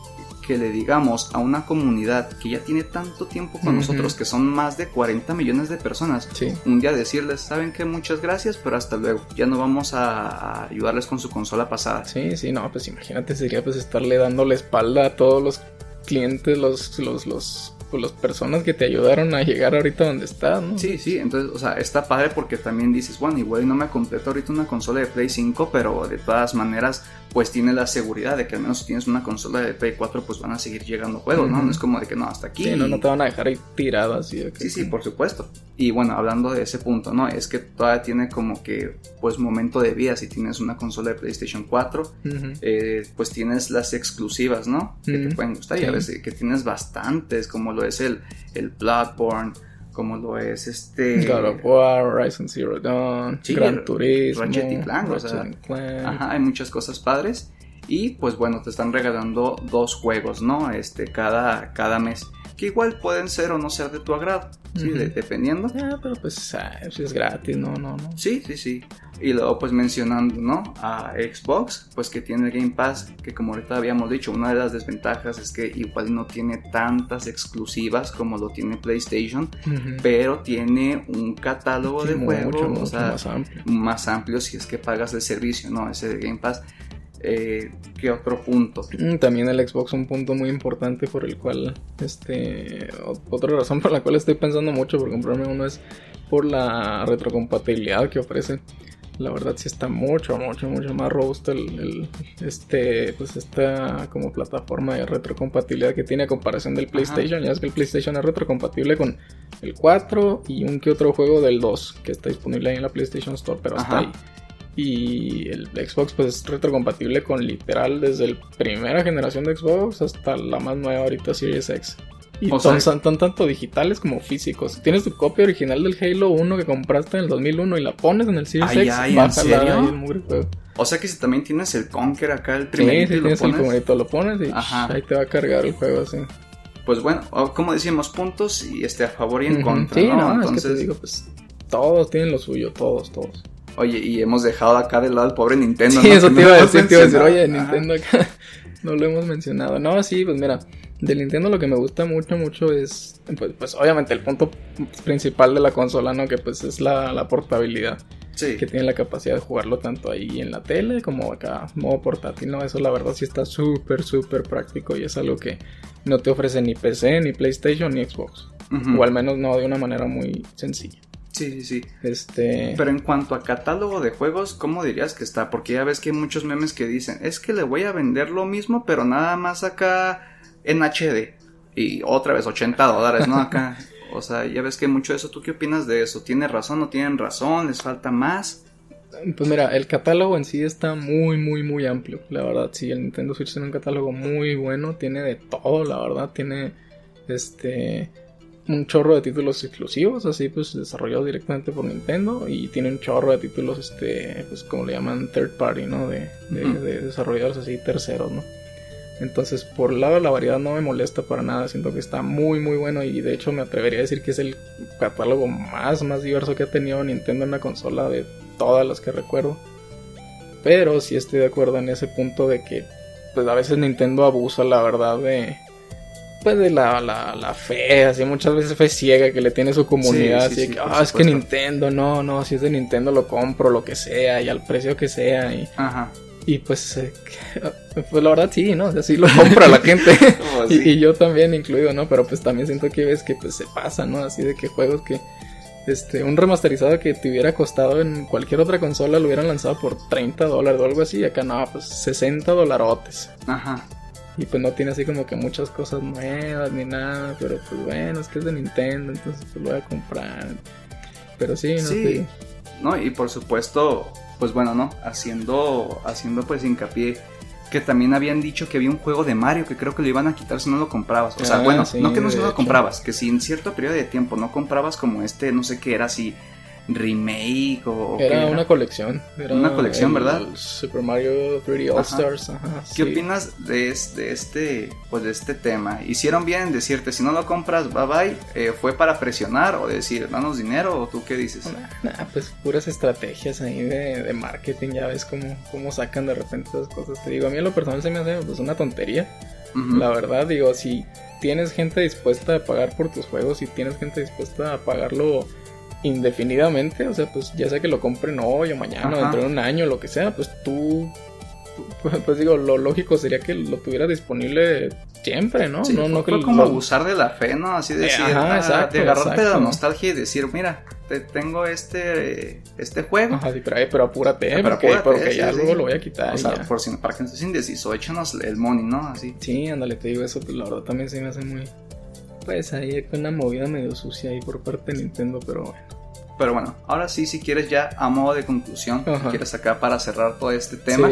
que le digamos a una comunidad que ya tiene tanto tiempo con nosotros, que son más de 40 millones de personas, un día decirles, saben que muchas gracias, pero hasta luego, ya no vamos a, ayudarles con su consola pasada. Sí, sí, no, pues imagínate, sería pues estarle dando la espalda a todos los clientes, los, los, los pues, las personas que te ayudaron a llegar ahorita donde estás, ¿no? Sí, sí, entonces, o sea, está padre porque también dices, bueno, igual no me completo ahorita una consola de Play 5, pero de todas maneras, pues tiene la seguridad de que al menos si tienes una consola de Play 4, pues van a seguir llegando juegos, ¿no? No es como de que no, hasta aquí. Sí, no, no te van a dejar ahí tirado así. sí, sí, por supuesto. Y bueno, hablando de ese punto, ¿no? Es que todavía tiene como que, pues, momento de vida. Si tienes una consola de PlayStation 4, eh, pues tienes las exclusivas, ¿no? Que te pueden gustar. Y a veces que tienes bastantes, como lo es el, el Bloodborne, como lo es este God of War, Horizon Zero Dawn, Gran Turismo, Ratchet y Clank, o sea, ajá, hay muchas cosas padres. Y pues bueno, te están regalando dos juegos, ¿no? Este cada cada mes que igual pueden ser o no ser de tu agrado, ¿sí? dependiendo. Ah, pero pues ah, es gratis, no, no, no. Sí, sí, sí. Y luego pues mencionando, ¿no? A Xbox, pues que tiene el Game Pass, que como ahorita habíamos dicho, una de las desventajas es que igual no tiene tantas exclusivas como lo tiene PlayStation, pero tiene un catálogo de juegos más amplio. más amplio si es que pagas el servicio, ¿no? Ese Game Pass. Eh, ¿Qué otro punto? Mm, también el Xbox, un punto muy importante por el cual, este, otra razón por la cual estoy pensando mucho por comprarme uno es por la retrocompatibilidad que ofrece. La verdad sí está mucho, mucho, mucho más robusto el, este, pues esta como plataforma de retrocompatibilidad que tiene a comparación del PlayStation. Ya es que el PlayStation es retrocompatible con el 4 y un que otro juego del 2 que está disponible ahí en la PlayStation Store, pero hasta ahí. Y el Xbox pues es retrocompatible con literal desde la primera generación de Xbox hasta la más nueva ahorita Series X. Y son, tanto digitales como físicos. Tienes tu copia original del Halo 1 que compraste en el 2001 y la pones en el Series X, ay, ¿en serio? O sea que si también tienes el Conker acá, el primerito, sí, tienes el lo pones y ahí te va a cargar el juego así. Pues bueno, como decíamos, puntos y este a favor y en contra, sí, ¿no? Entonces... Es que te digo, pues todos tienen lo suyo, todos, todos. Oye, y hemos dejado acá de lado al pobre Nintendo. Sí, eso te iba a decir, te iba a decir, oye, Nintendo acá. no lo hemos mencionado. No, sí, pues mira, del Nintendo lo que me gusta mucho, mucho es, pues, pues obviamente el punto principal de la consola, ¿no? Que pues es la, la portabilidad. Sí. Que tiene la capacidad de jugarlo tanto ahí en la tele como acá, modo portátil, ¿no? Eso la verdad sí está súper, súper práctico y es algo que no te ofrece ni PC, ni PlayStation, ni Xbox. O al menos no de una manera muy sencilla. Sí, sí, sí. Este... Pero en cuanto a catálogo de juegos, ¿cómo dirías que está? Porque ya ves que hay muchos memes que dicen, es que le voy a vender lo mismo, pero nada más acá en HD. Y otra vez 80 dólares, ¿no? Acá. O sea, ya ves que mucho eso. ¿Tú qué opinas de eso? ¿Tiene razón? ¿No tienen razón? ¿Les falta más? Pues mira, el catálogo en sí está muy, muy, muy amplio. La verdad, sí, el Nintendo Switch tiene un catálogo muy bueno. Tiene de todo, la verdad. Tiene este un chorro de títulos exclusivos, así pues desarrollados directamente por Nintendo y tiene un chorro de títulos, este, pues como le llaman third party, ¿no? De, de, desarrolladores así terceros, ¿no? Entonces, por el lado de la variedad no me molesta para nada, siento que está muy muy bueno y de hecho me atrevería a decir que es el catálogo más más diverso que ha tenido Nintendo en una consola de todas las que recuerdo. Pero sí estoy de acuerdo en ese punto de que pues a veces Nintendo abusa la verdad de pues de la, la, la, fe, así muchas veces fe ciega que le tiene su comunidad, así que, ah, es que Nintendo, no, no, si es de Nintendo lo compro, lo que sea, y al precio que sea, y, Ajá. y pues, eh, pues la verdad sí, ¿no? O sea, sí lo compra la gente, oh, y, yo también incluido, ¿no? Pero pues también siento que ves que pues se pasa, ¿no? Así de que juegos que, este, un remasterizado que te hubiera costado en cualquier otra consola lo hubieran lanzado por 30 dólares o algo así, y acá no, pues 60 dolarotes. Ajá. Y pues no tiene así como que muchas cosas nuevas ni nada, pero pues bueno, es que es de Nintendo, entonces pues lo voy a comprar. Pero sí, no sí. No, y por supuesto, pues bueno, ¿no? Haciendo, haciendo pues hincapié que también habían dicho que había un juego de Mario que creo que lo iban a quitar si no lo comprabas. O sea, ah, bueno, no que no si no lo comprabas, que si en cierto periodo de tiempo no comprabas como este, no sé qué era, así remake o... Era, una colección. Era una colección, ¿verdad? Super Mario 3D All Stars. ¿Qué opinas de, este, pues de este tema? ¿Hicieron bien en decirte, si no lo compras, bye bye? Eh, ¿Fue para presionar o decir, danos dinero o tú qué dices? Nah, pues puras estrategias ahí de, marketing, ya ves cómo, cómo sacan de repente esas cosas. Te digo, a mí en lo personal se me hace pues una tontería. La verdad, digo, si tienes gente dispuesta a pagar por tus juegos, si tienes gente dispuesta a pagarlo indefinidamente, o sea, pues ya sea que lo compren hoy o mañana o dentro de un año, lo que sea, pues tú, pues, digo, lo lógico sería que lo tuviera disponible siempre, ¿no? no, no fue como abusar de la fe, ¿no? Así decir, ah, de agarrarte de la nostalgia y decir, mira, te tengo este este juego. Ajá, sí, pero, pero apúrate, porque, ya luego lo voy a quitar. O sea, por si, para que no estés indeciso, échanos el money, ¿no? Así. Sí, ándale, te digo eso, pues la verdad también se me hace muy pues ahí una movida medio sucia ahí por parte de Nintendo, pero bueno. Pero bueno, ahora sí, si quieres ya a modo de conclusión, si quieres acá para cerrar todo este tema,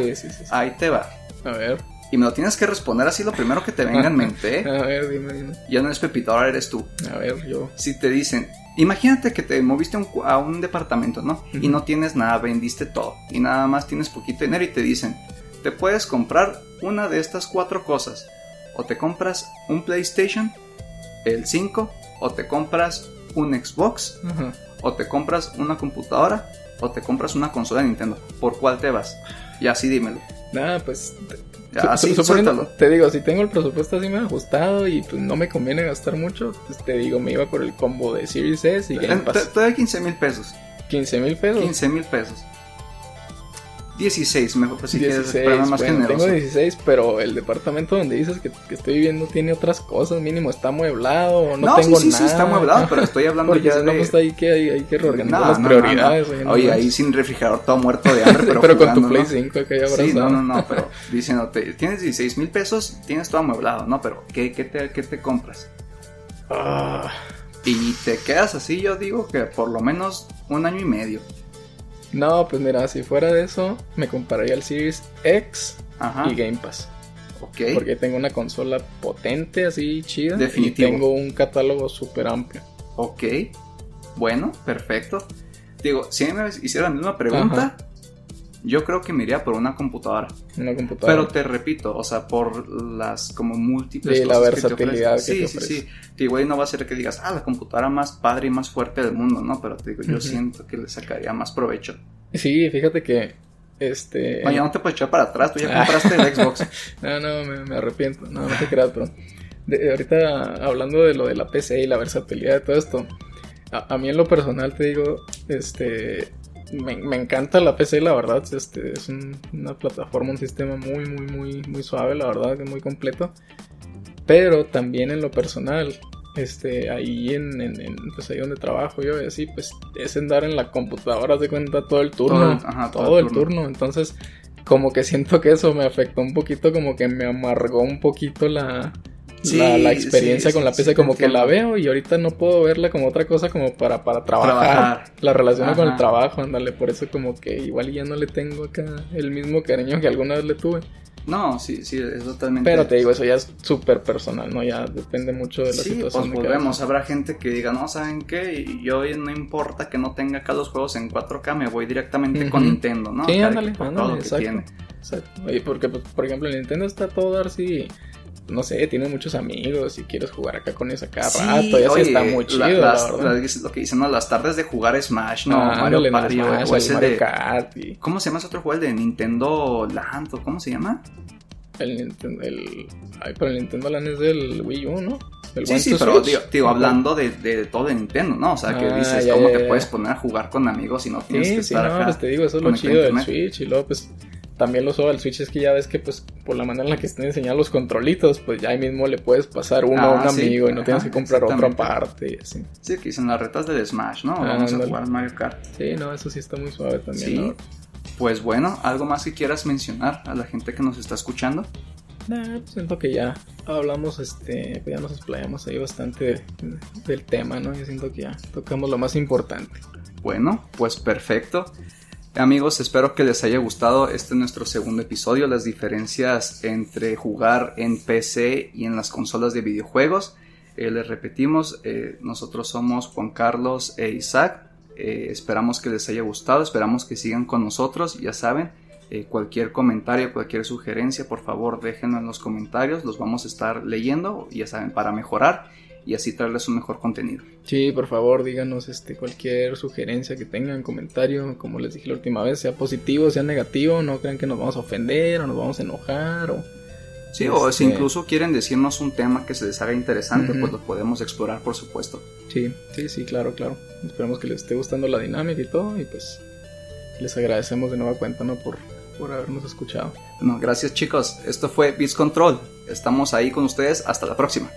ahí te va. A ver. Y me lo tienes que responder así lo primero que te venga en mente. ¿eh? a ver, dime, dime. Ya no es Pepito, ahora eres tú. A ver, yo. Si te dicen, imagínate que te moviste a un departamento, ¿no? Y no tienes nada, vendiste todo. Y nada más tienes poquito dinero y te dicen, te puedes comprar una de estas cuatro cosas. O te compras un PlayStation, el 5 o te compras un Xbox o te compras una computadora o te compras una consola de Nintendo. ¿Por cuál te vas? Y así dímelo. Nada, pues así, te digo, si tengo el presupuesto así me ha ajustado y pues no me conviene gastar mucho, pues te digo, me iba por el combo de Series S y Game Pass. Te, doy 15 mil pesos. 15 mil pesos. 15 mil pesos. 16, mejor pues si 16, quieres más bueno, Tengo 16, pero el departamento donde dices que, estoy viviendo tiene otras cosas, mínimo está amueblado o no, no tengo sí, sí, sí, está amueblado, pero estoy hablando ya de... no, pues ahí que hay, hay que reorganizar las prioridades. Oye, ahí sin refrigerador todo muerto de hambre, pero Pero con tu Play 5 que ya Sí, no, no, no, pero diciéndote, tienes 16 mil pesos, tienes todo amueblado, ¿no? Pero ¿qué, qué, te, qué te compras? Ah... Y te quedas así, yo digo que por lo menos un año y medio. No, pues mira, si fuera de eso, me compraría el Series X y Game Pass. Ok. Porque tengo una consola potente, así chida. Definitivo. Y tengo un catálogo súper amplio. Ok. Bueno, perfecto. Digo, si me hiciera la misma pregunta, yo creo que me iría por una computadora. Una computadora. Pero te repito, o sea, por las como múltiples sí, la versatilidad que sí, sí, sí. Digo, no va a ser que digas, ah, la computadora más padre y más fuerte del mundo, ¿no? Pero te digo, yo siento que le sacaría más provecho. Sí, fíjate que Este. No, ya no te puedes echar para atrás, tú ya compraste el Xbox. no, no, me, arrepiento. No, no te creas, pero. ahorita hablando de lo de la PC y la versatilidad de todo esto. A, mí en lo personal te digo, este. Me, encanta la PC, la verdad. Este, es una plataforma, un sistema muy, muy, muy, muy suave, la verdad, muy completo. Pero también en lo personal, este, ahí en, en, pues ahí donde trabajo yo y así, pues es andar en la computadora, de cuenta todo el turno, todo, el, turno. entonces como que siento que eso me afectó un poquito, como que me amargó un poquito la, la, experiencia con la PC, como que la veo y ahorita no puedo verla como otra cosa como para, para trabajar, la relación con el trabajo, ándale, por eso como que igual ya no le tengo acá el mismo cariño que alguna vez le tuve. No, sí, sí, es totalmente. Pero te digo, eso ya es súper personal, ¿no? Ya depende mucho de la sí, situación. Pues volvemos, habrá gente que diga, no, ¿saben qué? Yo no importa que no tenga acá los juegos en 4K, me voy directamente con Nintendo, ¿no? Sí, ándale, ándale, exacto. Exacto. Oye, porque, pues, por ejemplo, el Nintendo está todo así no sé, tiene muchos amigos y quieres jugar acá con ellos cada rato, ya está muy chido. lo que dicen, ¿no? Las tardes de jugar Smash, ¿no? Ah, Mario Party, Mario Kart. ¿Cómo se llama ese otro juego? El de Nintendo Land, ¿cómo se llama? El Nintendo, el... Ay, pero el Nintendo Land es del Wii U, ¿no? sí, sí, pero digo, hablando de, de, todo de Nintendo, ¿no? O sea, que ah, dices, ¿cómo te puedes poner a jugar con amigos y no tienes que estar sí, no, pues te digo, eso es lo chido del Switch y luego, pues, también lo uso al Switch es que ya ves que pues por la manera en la que están enseñados los controlitos, pues ya ahí mismo le puedes pasar uno a un ah, amigo y no tienes que comprar otra parte y así. Sí, que son las retas de Smash, ¿no? Vamos a jugar Mario Kart. Sí, no, eso sí está muy suave también. Sí. Pues bueno, ¿algo más que quieras mencionar a la gente que nos está escuchando? Nah, pues siento que ya hablamos, este, pues ya nos explayamos ahí bastante del tema, ¿no? Yo siento que ya tocamos lo más importante. Bueno, pues perfecto. Amigos, espero que les haya gustado este nuestro segundo episodio, las diferencias entre jugar en PC y en las consolas de videojuegos. Eh, les repetimos, eh, nosotros somos Juan Carlos e Isaac. Eh, esperamos que les haya gustado, esperamos que sigan con nosotros, ya saben. cualquier comentario, cualquier sugerencia, por favor déjenlo en los comentarios, los vamos a estar leyendo, ya saben, para mejorar y así traerles un mejor contenido. Sí, por favor, díganos este cualquier sugerencia que tengan, comentario, como les dije la última vez, sea positivo, sea negativo, no crean que nos vamos a ofender o nos vamos a enojar o Sí, o si este, incluso quieren decirnos un tema que se les haga interesante, pues lo podemos explorar, por supuesto. Sí, sí, sí, claro, claro. Esperamos que les esté gustando la dinámica y todo, y pues les agradecemos de nueva cuenta, ¿no? Por, por habernos escuchado. Bueno, gracias chicos. Esto fue Beats Control. Estamos ahí con ustedes. Hasta la próxima.